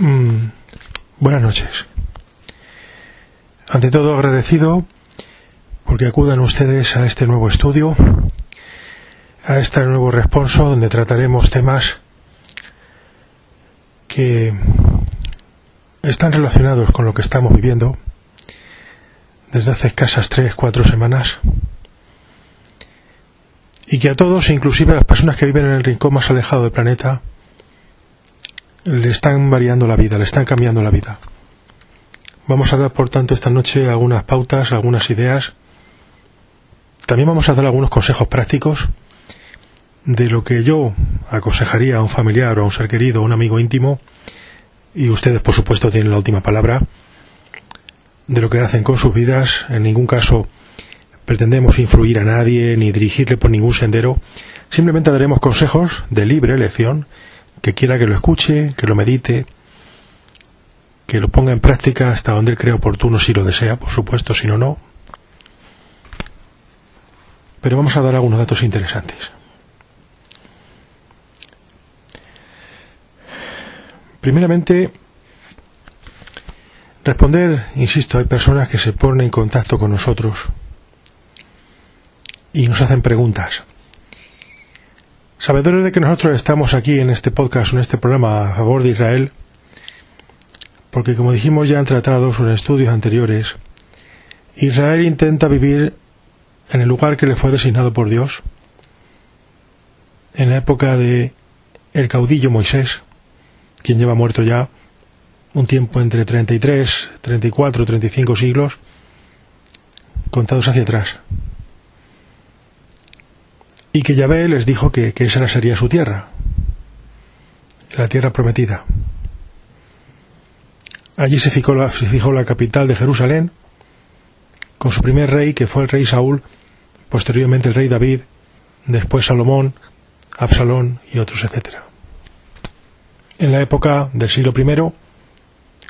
Mm, buenas noches. Ante todo agradecido porque acudan ustedes a este nuevo estudio, a este nuevo responso donde trataremos temas que están relacionados con lo que estamos viviendo desde hace escasas tres, cuatro semanas y que a todos, inclusive a las personas que viven en el rincón más alejado del planeta, le están variando la vida, le están cambiando la vida. Vamos a dar, por tanto, esta noche algunas pautas, algunas ideas. También vamos a dar algunos consejos prácticos de lo que yo aconsejaría a un familiar o a un ser querido, a un amigo íntimo, y ustedes, por supuesto, tienen la última palabra, de lo que hacen con sus vidas. En ningún caso pretendemos influir a nadie ni dirigirle por ningún sendero. Simplemente daremos consejos de libre elección que quiera que lo escuche, que lo medite, que lo ponga en práctica hasta donde él crea oportuno si lo desea, por supuesto, si no, no. Pero vamos a dar algunos datos interesantes. Primeramente, responder, insisto, hay personas que se ponen en contacto con nosotros y nos hacen preguntas. Sabedores de que nosotros estamos aquí en este podcast, en este programa a favor de Israel, porque como dijimos ya en tratados o en estudios anteriores, Israel intenta vivir en el lugar que le fue designado por Dios, en la época de el caudillo Moisés, quien lleva muerto ya un tiempo entre 33, 34, 35 siglos, contados hacia atrás y que Yahvé les dijo que, esa sería su tierra, la tierra prometida. Allí se fijó, la, se fijó la capital de Jerusalén, con su primer rey, que fue el rey Saúl, posteriormente el rey David, después Salomón, Absalón y otros, etc. En la época del siglo I,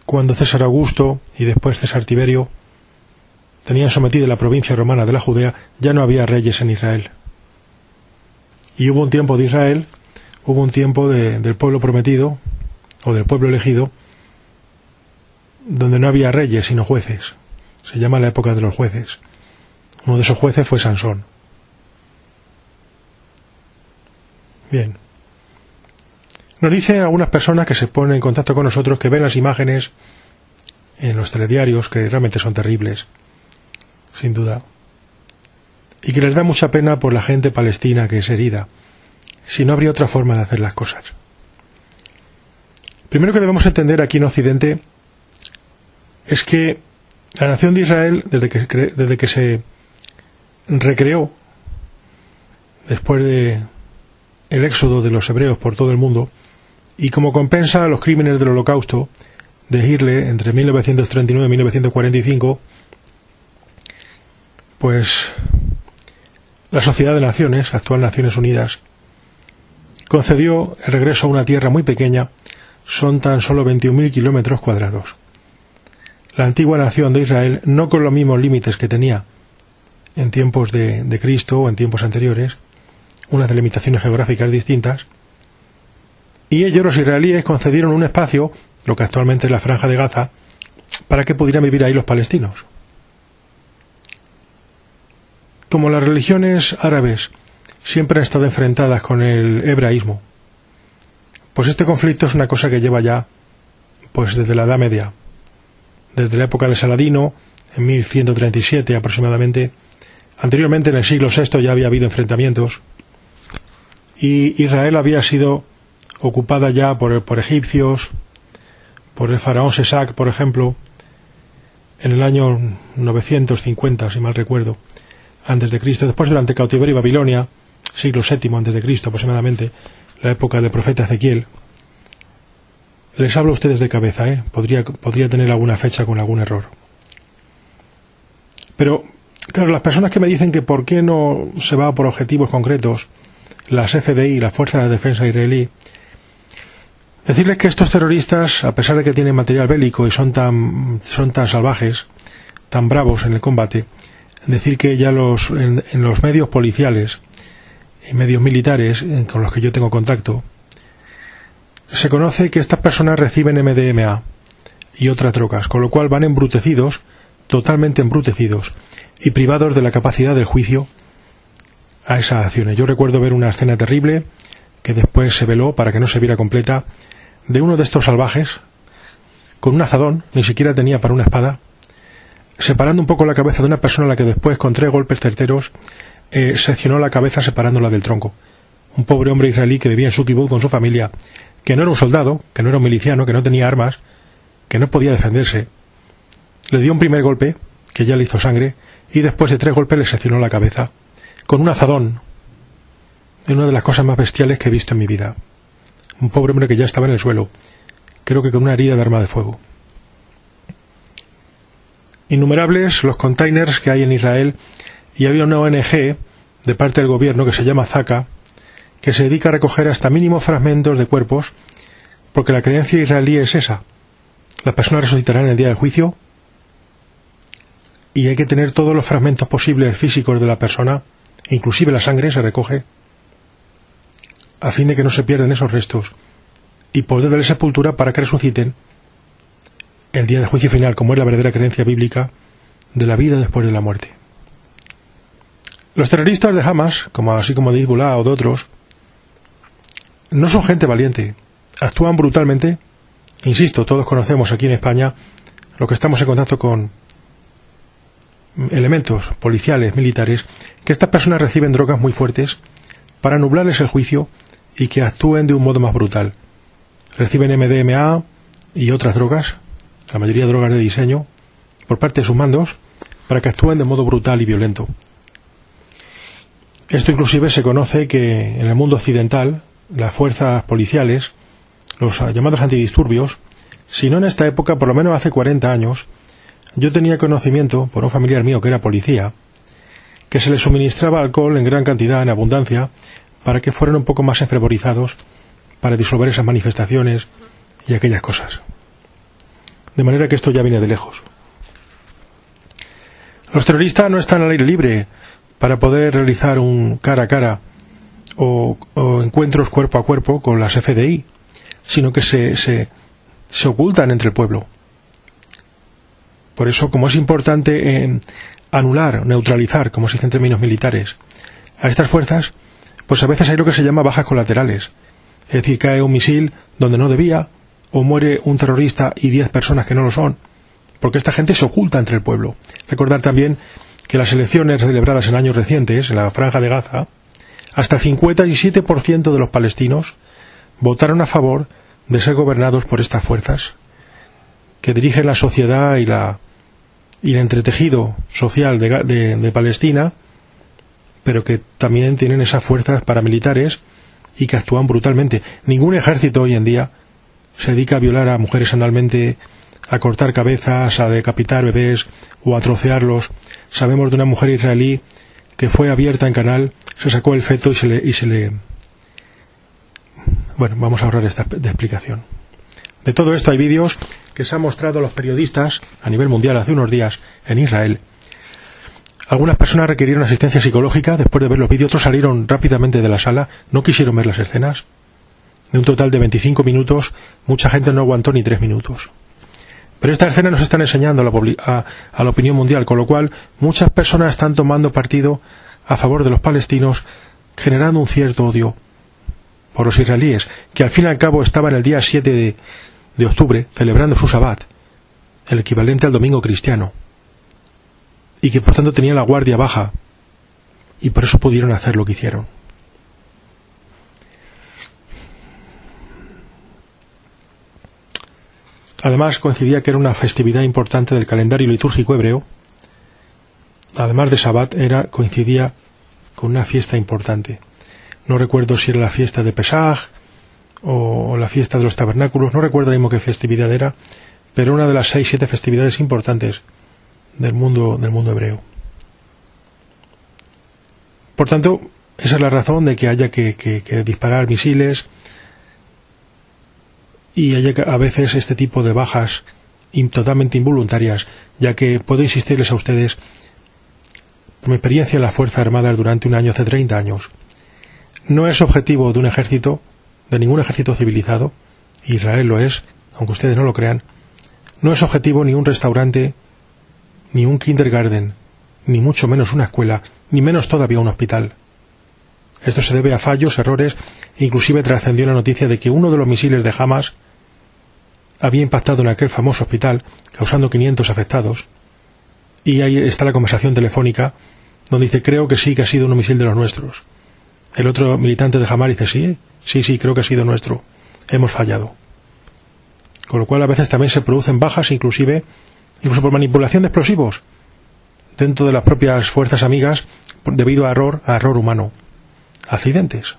cuando César Augusto y después César Tiberio tenían sometida la provincia romana de la Judea, ya no había reyes en Israel. Y hubo un tiempo de Israel, hubo un tiempo del pueblo prometido, o del pueblo elegido, donde no había reyes sino jueces. Se llama la época de los jueces. Uno de esos jueces fue Sansón. Bien. Nos dicen algunas personas que se ponen en contacto con nosotros que ven las imágenes en los telediarios que realmente son terribles, sin duda y que les da mucha pena por la gente palestina que es herida, si no habría otra forma de hacer las cosas. Primero que debemos entender aquí en Occidente es que la nación de Israel, desde que, desde que se recreó, después de el éxodo de los hebreos por todo el mundo, y como compensa a los crímenes del holocausto de Hitler entre 1939 y 1945, pues la Sociedad de Naciones, actual Naciones Unidas, concedió el regreso a una tierra muy pequeña, son tan solo 21.000 kilómetros cuadrados. La antigua nación de Israel, no con los mismos límites que tenía en tiempos de, de Cristo o en tiempos anteriores, unas delimitaciones geográficas distintas, y ellos, los israelíes, concedieron un espacio, lo que actualmente es la franja de Gaza, para que pudieran vivir ahí los palestinos. Como las religiones árabes siempre han estado enfrentadas con el hebraísmo, pues este conflicto es una cosa que lleva ya pues desde la Edad Media, desde la época de Saladino, en 1137 aproximadamente. Anteriormente, en el siglo VI, ya había habido enfrentamientos y Israel había sido ocupada ya por, egipcios, por el faraón Sesac, por ejemplo, en el año 950, si mal recuerdo antes de Cristo, después durante cautiverio y Babilonia, siglo VII antes de Cristo aproximadamente, la época del profeta Ezequiel, Les hablo a ustedes de cabeza, ¿eh? Podría, podría tener alguna fecha con algún error. Pero, claro, las personas que me dicen que por qué no se va por objetivos concretos, las FDI, la Fuerza de Defensa Israelí, decirles que estos terroristas, a pesar de que tienen material bélico y son tan, son tan salvajes, tan bravos en el combate, decir que ya los, en, los medios policiales y medios militares con los que yo tengo contacto, se conoce que estas personas reciben MDMA y otras drogas, con lo cual van embrutecidos, totalmente embrutecidos y privados de la capacidad del juicio a esas acciones. Yo recuerdo ver una escena terrible que después se veló para que no se viera completa de uno de estos salvajes con un azadón, ni siquiera tenía para una espada, separando un poco la cabeza de una persona a la que después, con tres golpes certeros, eh, seccionó la cabeza separándola del tronco. Un pobre hombre israelí que vivía en su con su familia, que no era un soldado, que no era un miliciano, que no tenía armas, que no podía defenderse. Le dio un primer golpe, que ya le hizo sangre, y después de tres golpes le seccionó la cabeza, con un azadón. Es una de las cosas más bestiales que he visto en mi vida. Un pobre hombre que ya estaba en el suelo, creo que con una herida de arma de fuego. Innumerables los containers que hay en Israel y había una ONG de parte del gobierno que se llama Zaka que se dedica a recoger hasta mínimos fragmentos de cuerpos porque la creencia israelí es esa. Las personas resucitarán en el día del juicio y hay que tener todos los fragmentos posibles físicos de la persona, inclusive la sangre se recoge, a fin de que no se pierdan esos restos y poder darle sepultura para que resuciten el día del juicio final, como es la verdadera creencia bíblica de la vida después de la muerte. Los terroristas de Hamas, como así como de Hezbollah o de otros, no son gente valiente, actúan brutalmente. Insisto, todos conocemos aquí en España lo que estamos en contacto con elementos policiales, militares, que estas personas reciben drogas muy fuertes para nublarles el juicio y que actúen de un modo más brutal. Reciben MDMA y otras drogas la mayoría de drogas de diseño, por parte de sus mandos, para que actúen de modo brutal y violento. Esto inclusive se conoce que en el mundo occidental las fuerzas policiales, los llamados antidisturbios, si no en esta época, por lo menos hace 40 años, yo tenía conocimiento, por un familiar mío que era policía, que se les suministraba alcohol en gran cantidad, en abundancia, para que fueran un poco más enfervorizados para disolver esas manifestaciones y aquellas cosas. De manera que esto ya viene de lejos. Los terroristas no están al aire libre para poder realizar un cara a cara o, encuentros cuerpo a cuerpo con las FDI, sino que se, se, ocultan entre el pueblo. Por eso, como es importante anular, neutralizar, como se dice en términos militares, a estas fuerzas, pues a veces hay lo que se llama bajas colaterales. Es decir, cae un misil donde no debía, o muere un terrorista y diez personas que no lo son, porque esta gente se oculta entre el pueblo. Recordar también que las elecciones celebradas en años recientes en la franja de Gaza, hasta el 57% de los palestinos votaron a favor de ser gobernados por estas fuerzas que dirigen la sociedad y, la, y el entretejido social de, de Palestina, pero que también tienen esas fuerzas paramilitares y que actúan brutalmente. Ningún ejército hoy en día se dedica a violar a mujeres analmente, a cortar cabezas, a decapitar bebés o a trocearlos. Sabemos de una mujer israelí que fue abierta en canal, se sacó el feto y se le... Y se le... Bueno, vamos a ahorrar esta explicación. De todo esto hay vídeos que se han mostrado a los periodistas a nivel mundial hace unos días en Israel. Algunas personas requirieron asistencia psicológica después de ver los vídeos, otros salieron rápidamente de la sala, no quisieron ver las escenas de un total de 25 minutos, mucha gente no aguantó ni tres minutos. Pero esta escena nos están enseñando a la, opinión mundial, con lo cual muchas personas están tomando partido a favor de los palestinos, generando un cierto odio por los israelíes, que al fin y al cabo estaban el día 7 de, de octubre celebrando su sabbat, el equivalente al domingo cristiano, y que por tanto tenían la guardia baja, y por eso pudieron hacer lo que hicieron. Además coincidía que era una festividad importante del calendario litúrgico hebreo. Además de Sabbat, era, coincidía con una fiesta importante. No recuerdo si era la fiesta de Pesaj o, la fiesta de los tabernáculos, no recuerdo mismo qué festividad era, pero una de las seis, siete festividades importantes del mundo, del mundo hebreo. Por tanto, esa es la razón de que haya que, disparar misiles y haya a veces este tipo de bajas totalmente involuntarias, ya que puedo insistirles a ustedes, por mi experiencia en las Fuerzas Armadas durante un año, hace 30 años, no es objetivo de un ejército, de ningún ejército civilizado, Israel lo es, aunque ustedes no lo crean, no es objetivo ni un restaurante, ni un kindergarten, ni mucho menos una escuela, ni menos todavía un hospital. Esto se debe a fallos, errores, e inclusive trascendió la noticia de que uno de los misiles de Hamas había impactado en aquel famoso hospital, causando 500 afectados. Y ahí está la conversación telefónica, donde dice, creo que sí que ha sido un misil de los nuestros. El otro militante de Hamas dice, sí, sí, sí, creo que ha sido nuestro. Hemos fallado. Con lo cual a veces también se producen bajas, inclusive, incluso por manipulación de explosivos, dentro de las propias fuerzas amigas, debido a error, a error humano. Accidentes.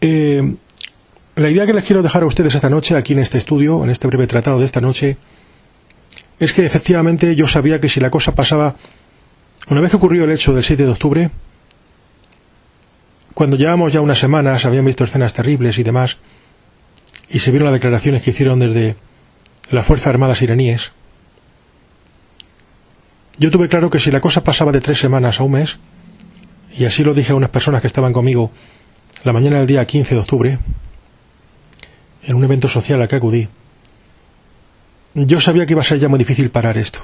Eh, la idea que les quiero dejar a ustedes esta noche, aquí en este estudio, en este breve tratado de esta noche, es que efectivamente yo sabía que si la cosa pasaba, una vez que ocurrió el hecho del 7 de octubre, cuando llevamos ya unas semanas, habían visto escenas terribles y demás, y se vieron las declaraciones que hicieron desde las Fuerzas Armadas iraníes, yo tuve claro que si la cosa pasaba de tres semanas a un mes, y así lo dije a unas personas que estaban conmigo la mañana del día 15 de octubre, en un evento social a que acudí, yo sabía que iba a ser ya muy difícil parar esto.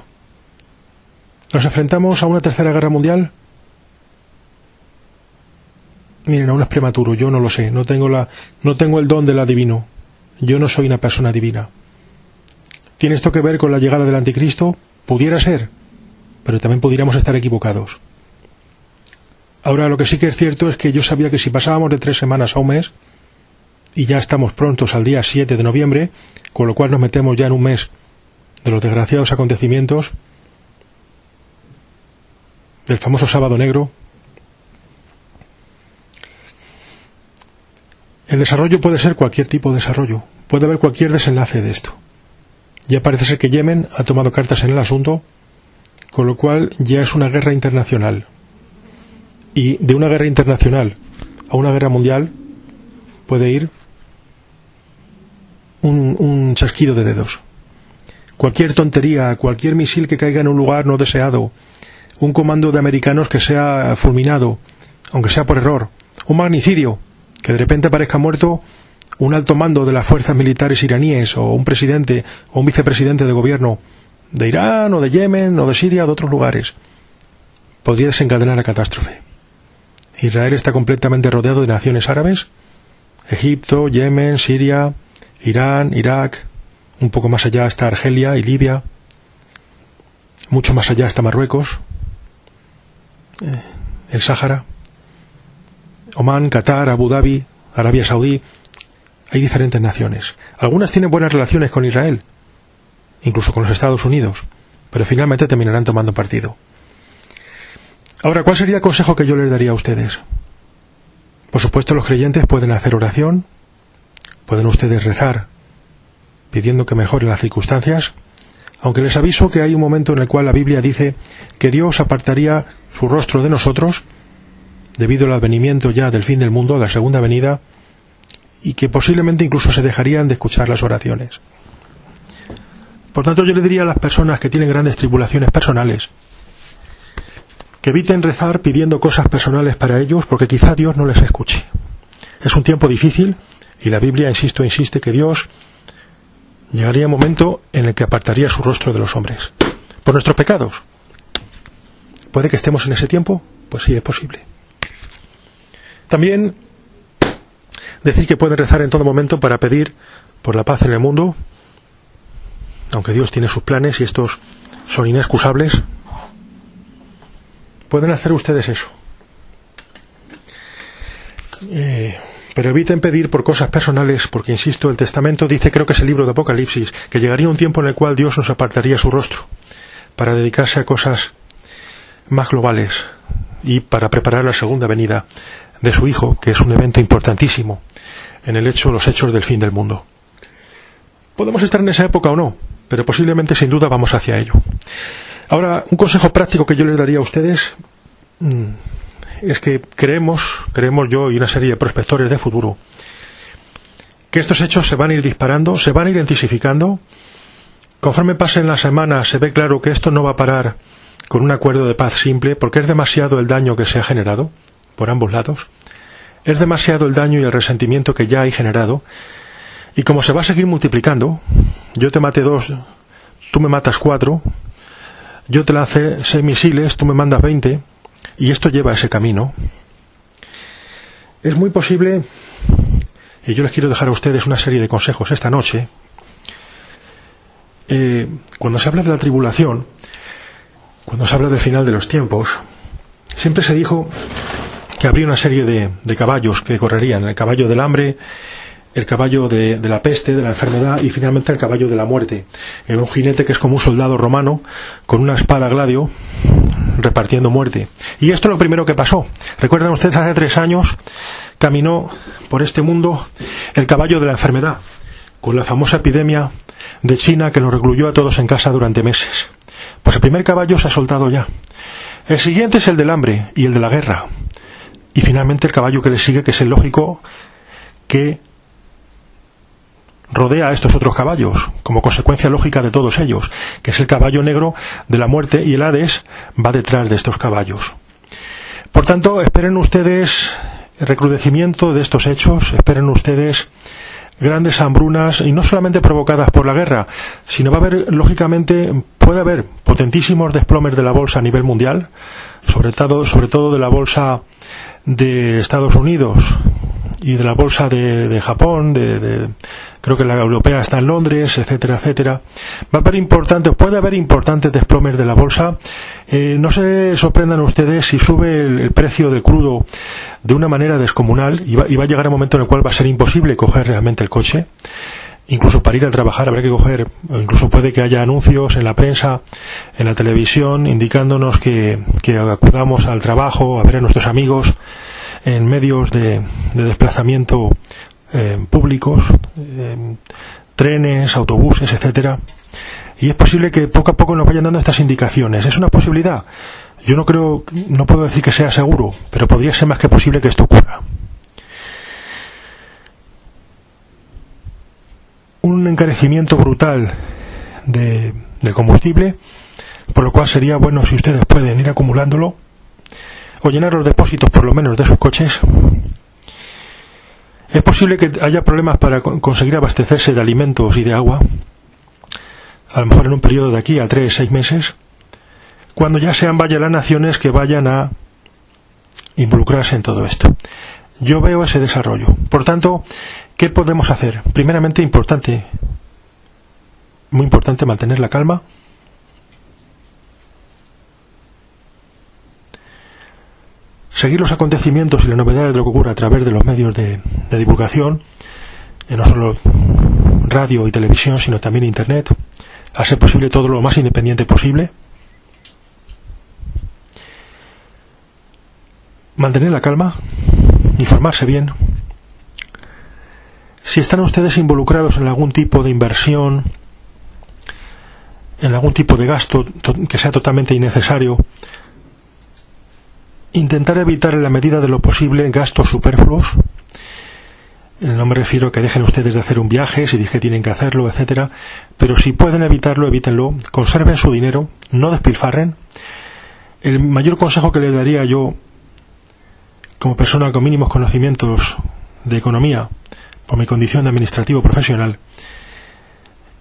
¿Nos enfrentamos a una tercera guerra mundial? Miren, aún es prematuro, yo no lo sé, no tengo, la, no tengo el don del adivino, yo no soy una persona divina. ¿Tiene esto que ver con la llegada del anticristo? Pudiera ser, pero también pudiéramos estar equivocados. Ahora, lo que sí que es cierto es que yo sabía que si pasábamos de tres semanas a un mes, y ya estamos prontos al día 7 de noviembre, con lo cual nos metemos ya en un mes de los desgraciados acontecimientos del famoso sábado negro, El desarrollo puede ser cualquier tipo de desarrollo, puede haber cualquier desenlace de esto. Ya parece ser que Yemen ha tomado cartas en el asunto, con lo cual ya es una guerra internacional. Y de una guerra internacional a una guerra mundial puede ir un, un chasquido de dedos. Cualquier tontería, cualquier misil que caiga en un lugar no deseado, un comando de americanos que sea fulminado, aunque sea por error, un magnicidio, que de repente aparezca muerto un alto mando de las fuerzas militares iraníes o un presidente o un vicepresidente de gobierno de Irán o de Yemen o de Siria o de otros lugares, podría desencadenar la catástrofe. Israel está completamente rodeado de naciones árabes, Egipto, Yemen, Siria, Irán, Irak, un poco más allá está Argelia y Libia, mucho más allá está Marruecos, eh, el Sáhara. Oman, Qatar, Abu Dhabi, Arabia Saudí, hay diferentes naciones. Algunas tienen buenas relaciones con Israel, incluso con los Estados Unidos, pero finalmente terminarán tomando partido. Ahora, ¿cuál sería el consejo que yo les daría a ustedes? Por supuesto, los creyentes pueden hacer oración, pueden ustedes rezar pidiendo que mejoren las circunstancias, aunque les aviso que hay un momento en el cual la Biblia dice que Dios apartaría su rostro de nosotros debido al advenimiento ya del fin del mundo, la segunda venida, y que posiblemente incluso se dejarían de escuchar las oraciones. Por tanto, yo le diría a las personas que tienen grandes tribulaciones personales que eviten rezar pidiendo cosas personales para ellos porque quizá Dios no les escuche. Es un tiempo difícil y la Biblia, insisto, insiste que Dios llegaría un momento en el que apartaría su rostro de los hombres por nuestros pecados. ¿Puede que estemos en ese tiempo? Pues sí, es posible. También decir que pueden rezar en todo momento para pedir por la paz en el mundo, aunque Dios tiene sus planes y estos son inexcusables. Pueden hacer ustedes eso. Eh, pero eviten pedir por cosas personales, porque insisto, el Testamento dice, creo que es el libro de Apocalipsis, que llegaría un tiempo en el cual Dios nos apartaría su rostro para dedicarse a cosas más globales y para preparar la segunda venida de su hijo, que es un evento importantísimo en el hecho, los hechos del fin del mundo. Podemos estar en esa época o no, pero posiblemente sin duda vamos hacia ello. Ahora, un consejo práctico que yo les daría a ustedes mm, es que creemos, creemos yo y una serie de prospectores de futuro, que estos hechos se van a ir disparando, se van a ir intensificando. Conforme pasen las semanas, se ve claro que esto no va a parar con un acuerdo de paz simple, porque es demasiado el daño que se ha generado por ambos lados. Es demasiado el daño y el resentimiento que ya hay generado. Y como se va a seguir multiplicando, yo te maté dos, tú me matas cuatro, yo te lancé seis misiles, tú me mandas veinte, y esto lleva a ese camino. Es muy posible y yo les quiero dejar a ustedes una serie de consejos esta noche. Eh, cuando se habla de la tribulación, cuando se habla del final de los tiempos, siempre se dijo que habría una serie de, caballos que correrían, el caballo del hambre, el caballo de, la peste, de la enfermedad y finalmente el caballo de la muerte. En un jinete que es como un soldado romano con una espada gladio repartiendo muerte. Y esto es lo primero que pasó. Recuerdan ustedes hace tres años caminó por este mundo el caballo de la enfermedad, con la famosa epidemia de China que nos recluyó a todos en casa durante meses. Pues el primer caballo se ha soltado ya. El siguiente es el del hambre y el de la guerra. Y finalmente el caballo que le sigue, que es el lógico que rodea a estos otros caballos, como consecuencia lógica de todos ellos, que es el caballo negro de la muerte y el Hades va detrás de estos caballos. Por tanto, esperen ustedes recrudecimiento de estos hechos, esperen ustedes grandes hambrunas y no solamente provocadas por la guerra, sino va a haber, lógicamente, puede haber potentísimos desplomes de la bolsa a nivel mundial, sobre todo, sobre todo de la bolsa de Estados Unidos y de la bolsa de, Japón, de, creo que la europea está en Londres, etcétera, etcétera. Va a haber importantes, puede haber importantes desplomes de la bolsa. Eh, no se sorprendan ustedes si sube el, precio del crudo de una manera descomunal y va, y va a llegar un momento en el cual va a ser imposible coger realmente el coche incluso para ir a trabajar habrá que coger, incluso puede que haya anuncios en la prensa, en la televisión, indicándonos que, que acudamos al trabajo, a ver a nuestros amigos en medios de, de desplazamiento eh, públicos, eh, trenes, autobuses, etcétera. Y es posible que poco a poco nos vayan dando estas indicaciones. Es una posibilidad. Yo no creo, no puedo decir que sea seguro, pero podría ser más que posible que esto ocurra. Un encarecimiento brutal de, del combustible, por lo cual sería bueno si ustedes pueden ir acumulándolo o llenar los depósitos por lo menos de sus coches es posible que haya problemas para conseguir abastecerse de alimentos y de agua, a lo mejor en un periodo de aquí a tres, seis meses, cuando ya sean vaya naciones que vayan a involucrarse en todo esto. Yo veo ese desarrollo. Por tanto, ¿qué podemos hacer? Primeramente, importante, muy importante mantener la calma, seguir los acontecimientos y las novedades de lo que ocurre a través de los medios de, divulgación, eh, no solo radio y televisión, sino también Internet, hacer posible todo lo más independiente posible. Mantener la calma, informarse bien. Si están ustedes involucrados en algún tipo de inversión, en algún tipo de gasto que sea totalmente innecesario, intentar evitar en la medida de lo posible gastos superfluos. No me refiero a que dejen ustedes de hacer un viaje si dije tienen que hacerlo, etcétera, pero si pueden evitarlo, evítenlo. Conserven su dinero, no despilfarren. El mayor consejo que les daría yo, como persona con mínimos conocimientos de economía, por mi condición de administrativo profesional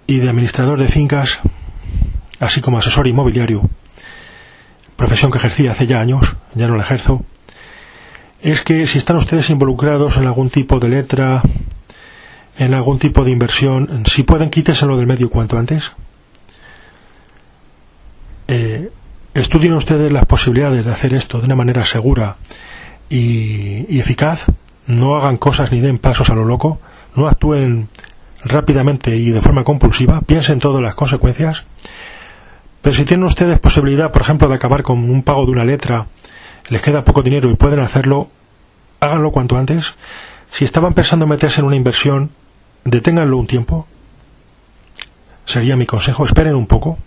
y de administrador de fincas, así como asesor inmobiliario, profesión que ejercía hace ya años, ya no la ejerzo, es que si están ustedes involucrados en algún tipo de letra, en algún tipo de inversión, si pueden quíteselo del medio cuanto antes. Eh, estudien ustedes las posibilidades de hacer esto de una manera segura y, y eficaz. No hagan cosas ni den pasos a lo loco. No actúen rápidamente y de forma compulsiva. Piensen todas las consecuencias pero si tienen ustedes posibilidad, por ejemplo, de acabar con un pago de una letra, les queda poco dinero y pueden hacerlo, háganlo cuanto antes. Si estaban pensando meterse en una inversión, deténganlo un tiempo. Sería mi consejo, esperen un poco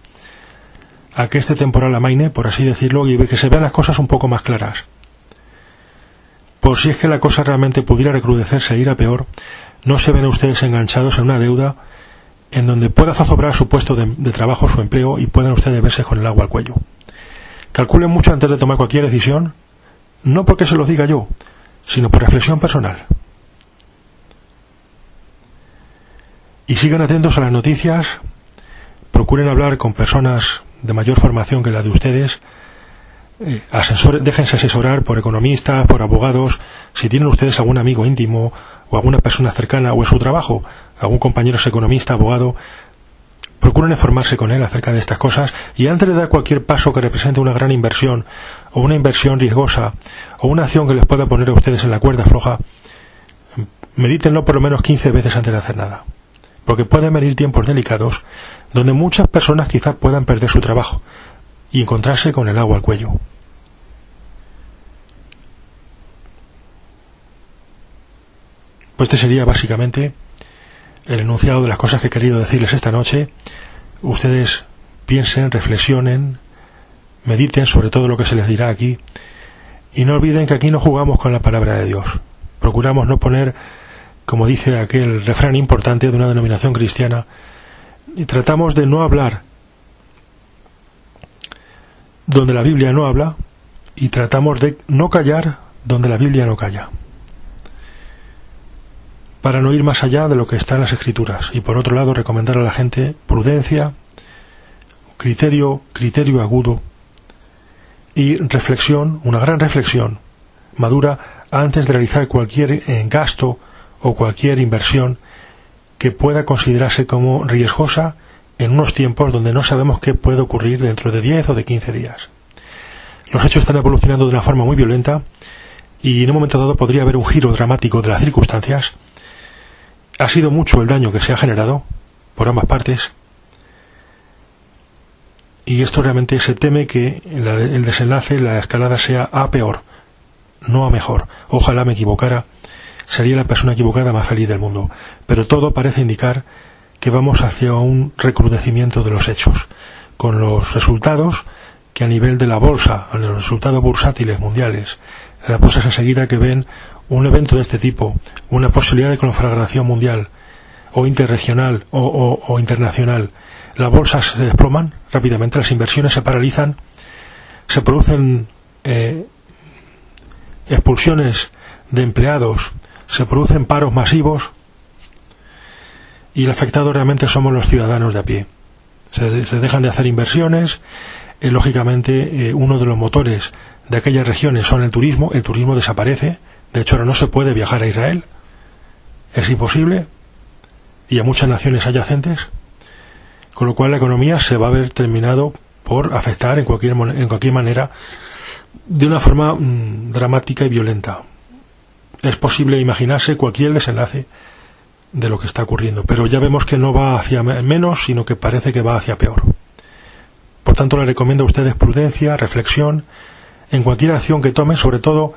a que este temporal amaine, por así decirlo, y que se vean las cosas un poco más claras. Por si es que la cosa realmente pudiera recrudecerse e ir a peor, no se ven ustedes enganchados en una deuda en donde pueda zozobrar su puesto de, de trabajo, su empleo, y puedan ustedes verse con el agua al cuello. Calculen mucho antes de tomar cualquier decisión, no porque se lo diga yo, sino por reflexión personal. Y sigan atentos a las noticias, procuren hablar con personas de mayor formación que la de ustedes, eh, déjense asesorar por economistas, por abogados, si tienen ustedes algún amigo íntimo o alguna persona cercana o en su trabajo, algún compañero es economista, abogado, procuren informarse con él acerca de estas cosas y antes de dar cualquier paso que represente una gran inversión o una inversión riesgosa o una acción que les pueda poner a ustedes en la cuerda floja, medítenlo por lo menos 15 veces antes de hacer nada. Porque pueden venir tiempos delicados donde muchas personas quizás puedan perder su trabajo y encontrarse con el agua al cuello. Pues este sería básicamente el enunciado de las cosas que he querido decirles esta noche. Ustedes piensen, reflexionen, mediten sobre todo lo que se les dirá aquí y no olviden que aquí no jugamos con la palabra de Dios. Procuramos no poner, como dice aquel refrán importante de una denominación cristiana, y tratamos de no hablar donde la Biblia no habla y tratamos de no callar donde la Biblia no calla para no ir más allá de lo que está en las escrituras y por otro lado recomendar a la gente prudencia, criterio, criterio agudo y reflexión, una gran reflexión madura antes de realizar cualquier eh, gasto o cualquier inversión que pueda considerarse como riesgosa en unos tiempos donde no sabemos qué puede ocurrir dentro de 10 o de 15 días. Los hechos están evolucionando de una forma muy violenta y en un momento dado podría haber un giro dramático de las circunstancias. Ha sido mucho el daño que se ha generado por ambas partes y esto realmente se teme que el desenlace, la escalada sea a peor, no a mejor. Ojalá me equivocara, sería la persona equivocada más feliz del mundo. Pero todo parece indicar que vamos hacia un recrudecimiento de los hechos, con los resultados que a nivel de la bolsa, los resultados bursátiles mundiales, las bolsas enseguida que ven un evento de este tipo, una posibilidad de conflagración mundial, o interregional, o, internacional, las bolsas se desploman rápidamente, las inversiones se paralizan, se producen eh, expulsiones de empleados, se producen paros masivos, y el afectado realmente somos los ciudadanos de a pie. Se, dejan de hacer inversiones, eh, lógicamente eh, uno de los motores de aquellas regiones son el turismo, el turismo desaparece, de hecho ahora no se puede viajar a Israel, es imposible, y a muchas naciones adyacentes, con lo cual la economía se va a ver terminado por afectar en cualquier, en cualquier manera de una forma mm, dramática y violenta. Es posible imaginarse cualquier desenlace de lo que está ocurriendo, pero ya vemos que no va hacia menos, sino que parece que va hacia peor. Por tanto, le recomiendo a ustedes prudencia, reflexión en cualquier acción que tomen, sobre todo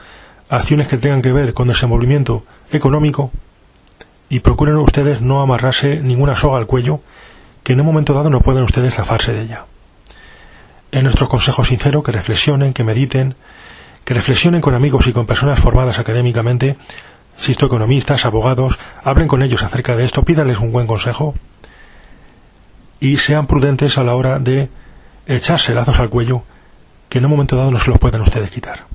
acciones que tengan que ver con desenvolvimiento económico, y procuren ustedes no amarrarse ninguna soga al cuello, que en un momento dado no pueden ustedes zafarse de ella. Es nuestro consejo sincero que reflexionen, que mediten, que reflexionen con amigos y con personas formadas académicamente Insisto, economistas, abogados, hablen con ellos acerca de esto, pídanles un buen consejo y sean prudentes a la hora de echarse lazos al cuello que en un momento dado no se los puedan ustedes quitar.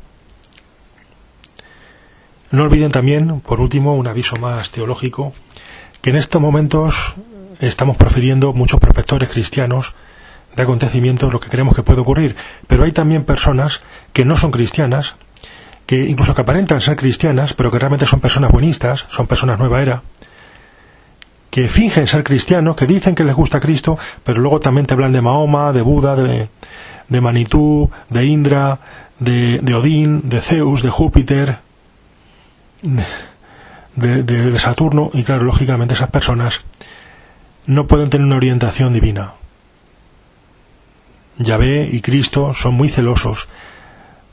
No olviden también, por último, un aviso más teológico, que en estos momentos estamos profiriendo muchos prospectores cristianos de acontecimientos lo que creemos que puede ocurrir, pero hay también personas que no son cristianas, que incluso que aparentan ser cristianas, pero que realmente son personas buenistas, son personas nueva era, que fingen ser cristianos, que dicen que les gusta Cristo, pero luego también te hablan de Mahoma, de Buda, de, de Manitú, de Indra, de, de, Odín, de Zeus, de Júpiter, de, Saturno, y claro, lógicamente esas personas no pueden tener una orientación divina. Yahvé y Cristo son muy celosos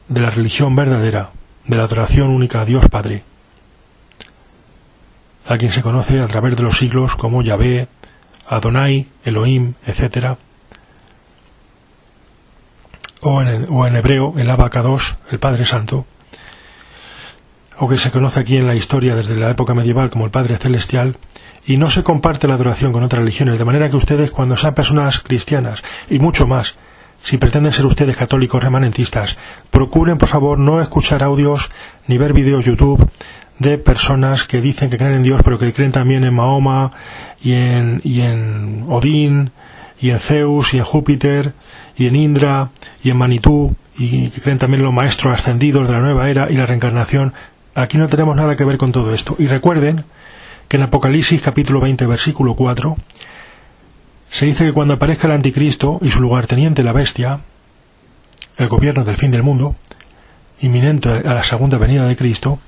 de la religión verdadera, de la adoración única a Dios Padre, a quien se conoce a través de los siglos como Yahvé, Adonai, Elohim, etc. O en, o en hebreo el Abacados, el Padre Santo, o que se conoce aquí en la historia desde la época medieval como el Padre Celestial, y no se comparte la adoración con otras religiones, de manera que ustedes, cuando sean personas cristianas, y mucho más, si pretenden ser ustedes católicos remanentistas, procuren, por favor, no escuchar audios ni ver vídeos YouTube de personas que dicen que creen en Dios, pero que creen también en Mahoma y en, y en Odín y en Zeus y en Júpiter y en Indra y en Manitú y que creen también en los maestros ascendidos de la nueva era y la reencarnación. Aquí no tenemos nada que ver con todo esto. Y recuerden que en Apocalipsis capítulo 20 versículo 4 se dice que cuando aparezca el anticristo y su lugarteniente la bestia, el gobierno del fin del mundo, inminente a la segunda venida de Cristo,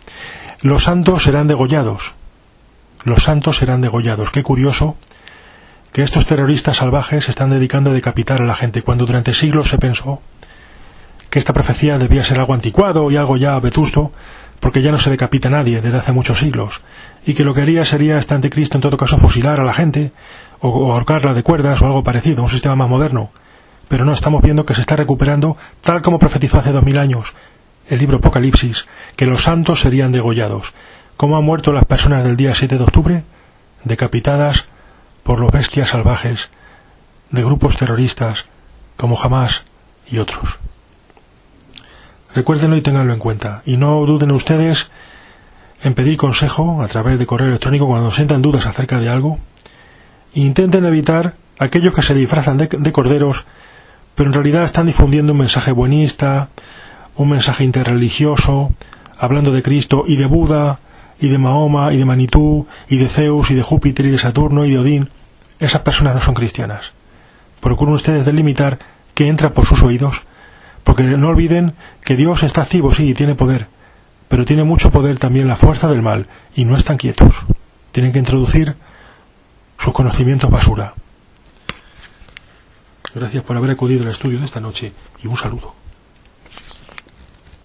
los santos serán degollados. Los santos serán degollados. Qué curioso que estos terroristas salvajes se están dedicando a decapitar a la gente, cuando durante siglos se pensó que esta profecía debía ser algo anticuado y algo ya vetusto, porque ya no se decapita nadie desde hace muchos siglos, y que lo que haría sería este anticristo en todo caso fusilar a la gente, o ahorcarla de cuerdas o algo parecido, un sistema más moderno. Pero no estamos viendo que se está recuperando, tal como profetizó hace dos mil años el libro Apocalipsis, que los santos serían degollados. ¿Cómo han muerto las personas del día 7 de octubre? Decapitadas por los bestias salvajes de grupos terroristas como Hamas y otros. Recuérdenlo y tenganlo en cuenta. Y no duden ustedes en pedir consejo a través de correo electrónico cuando sientan dudas acerca de algo intenten evitar aquellos que se disfrazan de, corderos, pero en realidad están difundiendo un mensaje buenista, un mensaje interreligioso, hablando de Cristo y de Buda, y de Mahoma, y de Manitú, y de Zeus, y de Júpiter, y de Saturno, y de Odín. Esas personas no son cristianas. Procuren ustedes delimitar que entra por sus oídos, porque no olviden que Dios está activo, sí, y tiene poder, pero tiene mucho poder también la fuerza del mal, y no están quietos. Tienen que introducir sus conocimientos basura. Gracias por haber acudido al estudio de esta noche y un saludo.